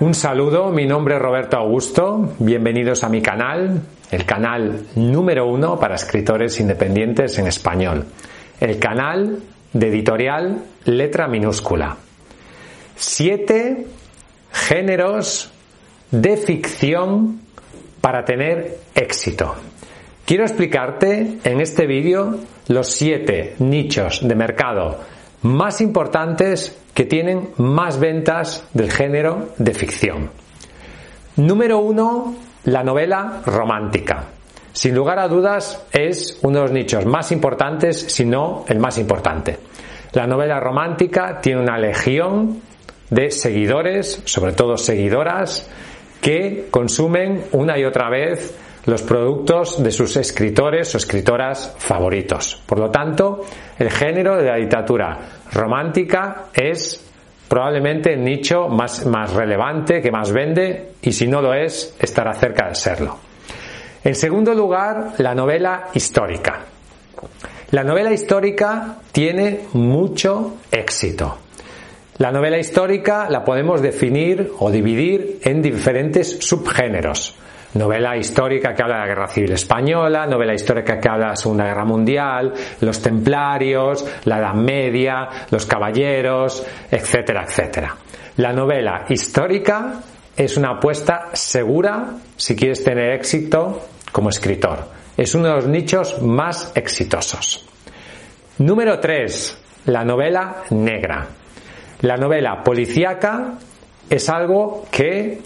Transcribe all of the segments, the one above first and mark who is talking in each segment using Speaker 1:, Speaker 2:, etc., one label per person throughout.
Speaker 1: Un saludo, mi nombre es Roberto Augusto, bienvenidos a mi canal, el canal número uno para escritores independientes en español, el canal de editorial letra minúscula. Siete géneros de ficción para tener éxito. Quiero explicarte en este vídeo los siete nichos de mercado más importantes que tienen más ventas del género de ficción. Número uno, la novela romántica. Sin lugar a dudas es uno de los nichos más importantes, si no el más importante. La novela romántica tiene una legión de seguidores, sobre todo seguidoras, que consumen una y otra vez los productos de sus escritores o escritoras favoritos. Por lo tanto, el género de la literatura romántica es probablemente el nicho más, más relevante, que más vende, y si no lo es, estará cerca de serlo. En segundo lugar, la novela histórica. La novela histórica tiene mucho éxito. La novela histórica la podemos definir o dividir en diferentes subgéneros novela histórica que habla de la Guerra Civil Española, novela histórica que habla de la Segunda Guerra Mundial, los templarios, la Edad Media, los caballeros, etcétera, etcétera. La novela histórica es una apuesta segura si quieres tener éxito como escritor. Es uno de los nichos más exitosos. Número 3. La novela negra. La novela policíaca es algo que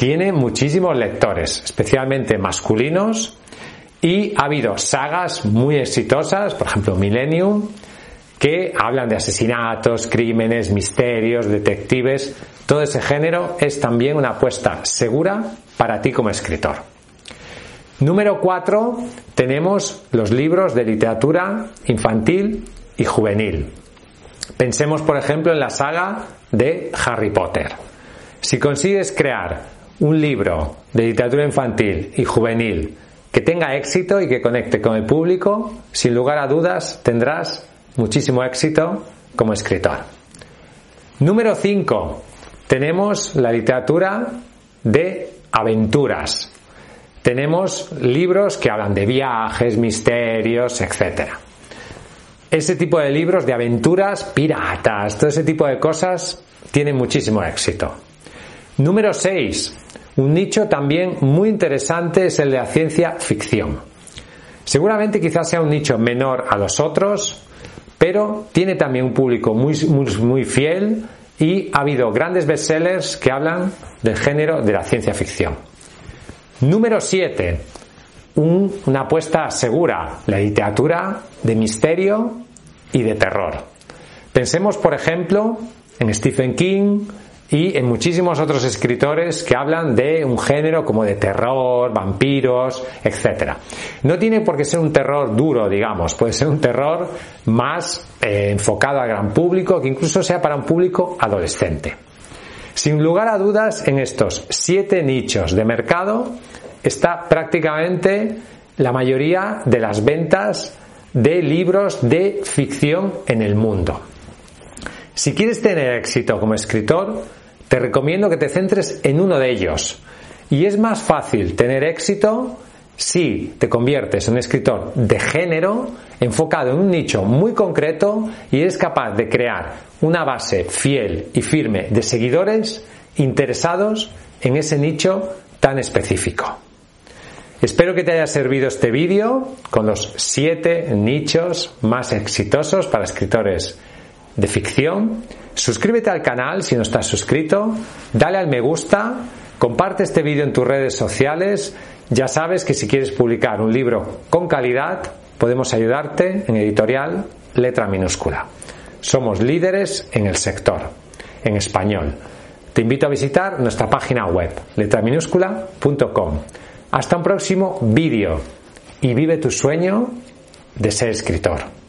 Speaker 1: tiene muchísimos lectores, especialmente masculinos, y ha habido sagas muy exitosas, por ejemplo Millennium, que hablan de asesinatos, crímenes, misterios, detectives. Todo ese género es también una apuesta segura para ti como escritor. Número 4 tenemos los libros de literatura infantil y juvenil. Pensemos, por ejemplo, en la saga de Harry Potter. Si consigues crear un libro de literatura infantil y juvenil que tenga éxito y que conecte con el público, sin lugar a dudas tendrás muchísimo éxito como escritor. Número 5. Tenemos la literatura de aventuras. Tenemos libros que hablan de viajes, misterios, etc. Ese tipo de libros de aventuras, piratas, todo ese tipo de cosas tienen muchísimo éxito. Número 6. Un nicho también muy interesante es el de la ciencia ficción. Seguramente quizás sea un nicho menor a los otros, pero tiene también un público muy, muy, fiel y ha habido grandes bestsellers que hablan del género de la ciencia ficción. Número 7. una apuesta segura, la literatura de misterio y de terror. Pensemos, por ejemplo, en Stephen King, y en muchísimos otros escritores que hablan de un género como de terror, vampiros, etc. No tiene por qué ser un terror duro, digamos, puede ser un terror más eh, enfocado al gran público, que incluso sea para un público adolescente. Sin lugar a dudas, en estos siete nichos de mercado está prácticamente la mayoría de las ventas de libros de ficción en el mundo. Si quieres tener éxito como escritor, te recomiendo que te centres en uno de ellos. Y es más fácil tener éxito si te conviertes en un escritor de género enfocado en un nicho muy concreto y eres capaz de crear una base fiel y firme de seguidores interesados en ese nicho tan específico. Espero que te haya servido este vídeo con los siete nichos más exitosos para escritores de ficción. Suscríbete al canal si no estás suscrito, dale al me gusta, comparte este vídeo en tus redes sociales. Ya sabes que si quieres publicar un libro con calidad, podemos ayudarte en editorial letra minúscula. Somos líderes en el sector, en español. Te invito a visitar nuestra página web, letraminúscula.com. Hasta un próximo vídeo y vive tu sueño de ser escritor.